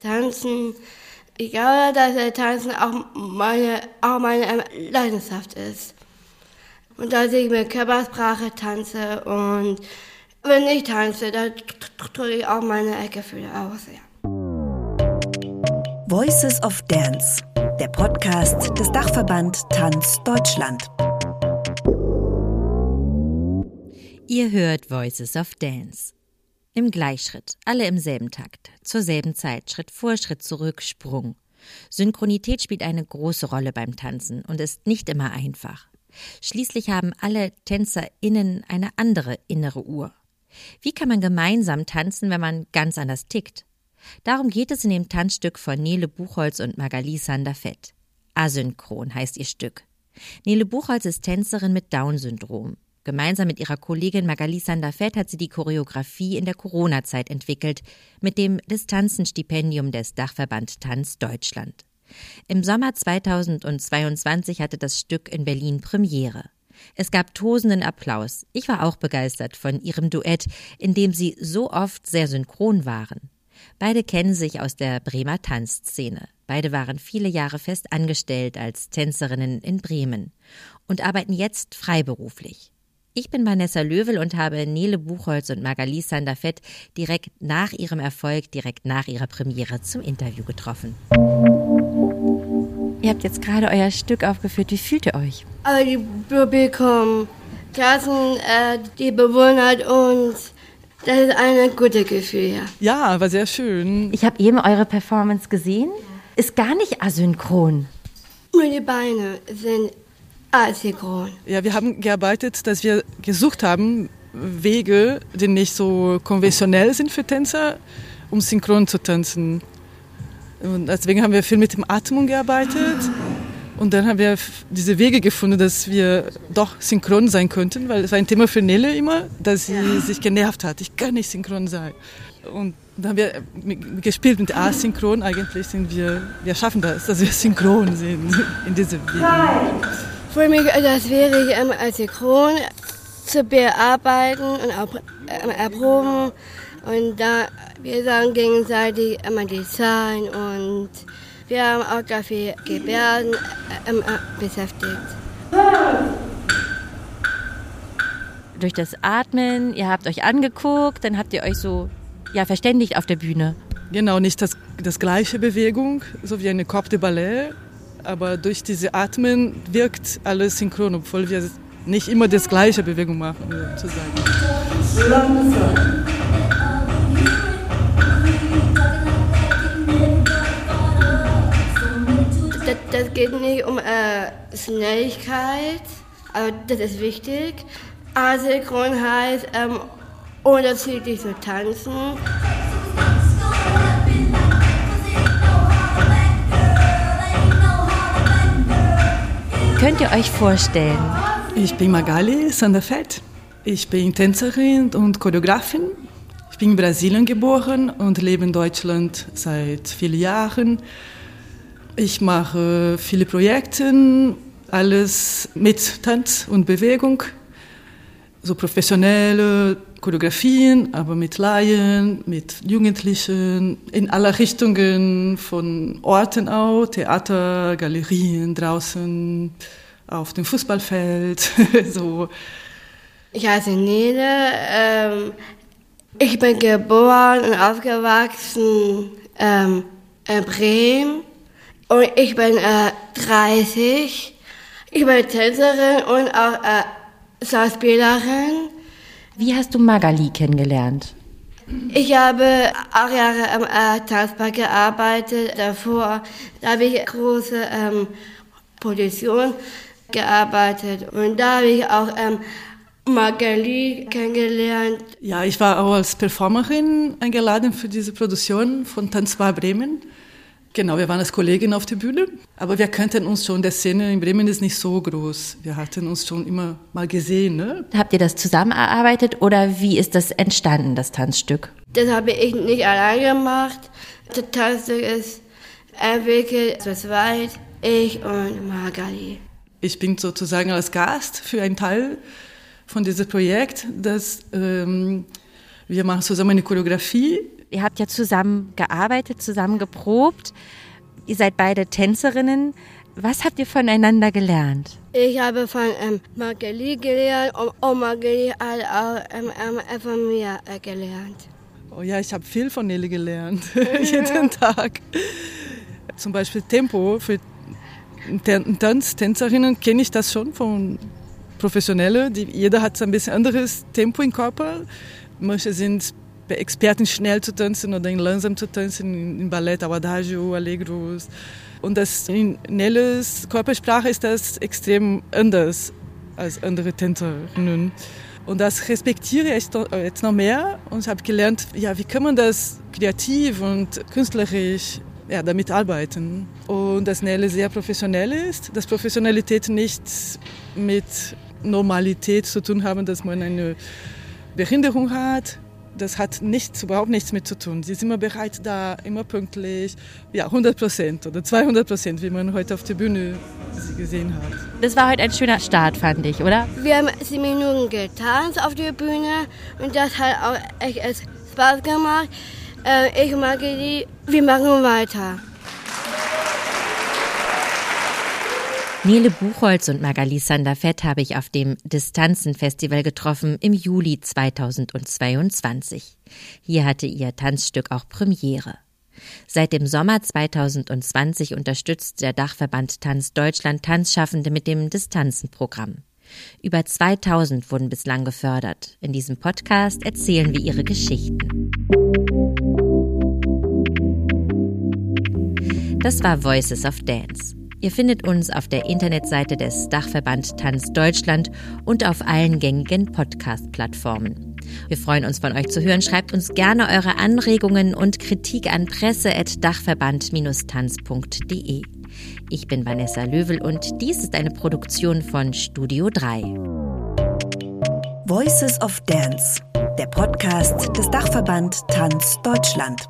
Tanzen, ich glaube, dass Tanzen auch meine, auch meine Leidenschaft ist. Und dass ich mit Körpersprache tanze und wenn ich tanze, dann drücke ich auch meine Gefühle aus. Ja. Voices of Dance, der Podcast des Dachverband Tanz Deutschland. Ihr hört Voices of Dance. Im Gleichschritt, alle im selben Takt, zur selben Zeit, Schritt vor, Schritt zurück, Sprung. Synchronität spielt eine große Rolle beim Tanzen und ist nicht immer einfach. Schließlich haben alle TänzerInnen eine andere innere Uhr. Wie kann man gemeinsam tanzen, wenn man ganz anders tickt? Darum geht es in dem Tanzstück von Nele Buchholz und Magali Sanderfett. Asynchron heißt ihr Stück. Nele Buchholz ist Tänzerin mit Down-Syndrom. Gemeinsam mit ihrer Kollegin Magali Sanderfett hat sie die Choreografie in der Corona-Zeit entwickelt, mit dem Distanzenstipendium des Dachverband Tanz Deutschland. Im Sommer 2022 hatte das Stück in Berlin Premiere. Es gab tosenden Applaus. Ich war auch begeistert von ihrem Duett, in dem sie so oft sehr synchron waren. Beide kennen sich aus der Bremer Tanzszene. Beide waren viele Jahre fest angestellt als Tänzerinnen in Bremen und arbeiten jetzt freiberuflich. Ich bin Vanessa Löwel und habe Nele Buchholz und Magali Sanderfett direkt nach ihrem Erfolg, direkt nach ihrer Premiere zum Interview getroffen. Ihr habt jetzt gerade euer Stück aufgeführt. Wie fühlt ihr euch? Aber die Publikum, Klassen, äh, die Bewohner und das ist ein gutes Gefühl, ja. Ja, war sehr schön. Ich habe eben eure Performance gesehen. Ist gar nicht asynchron. Nur die Beine sind asynchron. Ja, wir haben gearbeitet, dass wir gesucht haben, Wege, die nicht so konventionell sind für Tänzer, um synchron zu tanzen. Und deswegen haben wir viel mit dem Atmung gearbeitet. Und dann haben wir diese Wege gefunden, dass wir doch synchron sein könnten, weil es war ein Thema für Nele immer, dass sie ja. sich genervt hat. Ich kann nicht synchron sein. Und dann haben wir gespielt mit Asynchron. Eigentlich sind wir, wir schaffen das, dass wir synchron sind in diesem Wege. Für mich das wäre ich ähm, asynchron zu bearbeiten und auch ähm, erproben. Und da wir sagen gegenseitig immer die Zahlen und wir haben auch dafür Gebärden äh, äh, beschäftigt. Durch das Atmen, ihr habt euch angeguckt, dann habt ihr euch so ja, verständigt auf der Bühne. Genau, nicht das, das gleiche Bewegung, so wie eine Corps de Ballet, aber durch diese Atmen wirkt alles synchron, obwohl wir nicht immer das gleiche Bewegung machen, sozusagen. das geht nicht um äh, Schnelligkeit, aber das ist wichtig. Asynchron heißt ähm, unterschiedlich zu tanzen. Könnt ihr euch vorstellen? Ich bin Magali Sanderfeld. Ich bin Tänzerin und Choreografin. Ich bin in Brasilien geboren und lebe in Deutschland seit vielen Jahren. Ich mache viele Projekte, alles mit Tanz und Bewegung, so professionelle Choreografien, aber mit Laien, mit Jugendlichen, in aller Richtungen, von Orten auch, Theater, Galerien, draußen, auf dem Fußballfeld, so. Ich heiße Nele, ähm, ich bin geboren und aufgewachsen ähm, in Bremen und ich bin äh, 30. Ich bin Tänzerin und auch äh, Schauspielerin. Wie hast du Magali kennengelernt? Ich habe acht Jahre am äh, Tanzpark gearbeitet. Davor habe ich große ähm, Produktion gearbeitet. Und da habe ich auch ähm, Magali kennengelernt. Ja, ich war auch als Performerin eingeladen für diese Produktion von Tanzbar Bremen. Genau, wir waren als Kollegin auf der Bühne, aber wir kannten uns schon. Der Szene in Bremen ist nicht so groß. Wir hatten uns schon immer mal gesehen. Ne? Habt ihr das zusammen erarbeitet oder wie ist das entstanden, das Tanzstück? Das habe ich nicht allein gemacht. Das Tanzstück ist entwickelt zu zweit, ich und Magali. Ich bin sozusagen als Gast für einen Teil von diesem Projekt, dass ähm, wir machen zusammen eine Choreografie Ihr habt ja zusammen gearbeitet, zusammen geprobt. Ihr seid beide Tänzerinnen. Was habt ihr voneinander gelernt? Ich habe von ähm, Margeli gelernt und, Margeli hat auch ähm, ähm, von mir äh, gelernt. Oh ja, ich habe viel von Nelly gelernt, jeden Tag. Zum Beispiel Tempo für Tanz, Tänzerinnen kenne ich das schon von Professionellen. Die, jeder hat ein bisschen anderes Tempo im Körper. Manche sind Experten, schnell zu tanzen oder langsam zu tanzen, in Ballett, Adagio, Allegros. Und das in Nelles Körpersprache ist das extrem anders als andere Tänzerinnen. Und das respektiere ich jetzt noch mehr und habe gelernt, ja, wie kann man das kreativ und künstlerisch ja, damit arbeiten. Und dass Nelle sehr professionell ist, dass Professionalität nicht mit Normalität zu tun haben, dass man eine Behinderung hat, das hat nichts, überhaupt nichts mit zu tun. Sie ist immer bereit da, immer pünktlich, ja, 100 Prozent oder 200 Prozent, wie man heute auf der Bühne sie gesehen hat. Das war heute ein schöner Start, fand ich, oder? Wir haben sieben Minuten getanzt auf der Bühne und das hat auch echt Spaß gemacht. Äh, ich mag die, wir machen weiter. Nele Buchholz und Magali Sanderfett habe ich auf dem Distanzen-Festival getroffen im Juli 2022. Hier hatte ihr Tanzstück auch Premiere. Seit dem Sommer 2020 unterstützt der Dachverband Tanz Deutschland Tanzschaffende mit dem Distanzenprogramm. Über 2000 wurden bislang gefördert. In diesem Podcast erzählen wir ihre Geschichten. Das war Voices of Dance. Ihr findet uns auf der Internetseite des Dachverband Tanz Deutschland und auf allen gängigen Podcast-Plattformen. Wir freuen uns von euch zu hören. Schreibt uns gerne eure Anregungen und Kritik an presse.dachverband-tanz.de. Ich bin Vanessa Löwel und dies ist eine Produktion von Studio 3. Voices of Dance, der Podcast des Dachverband Tanz Deutschland.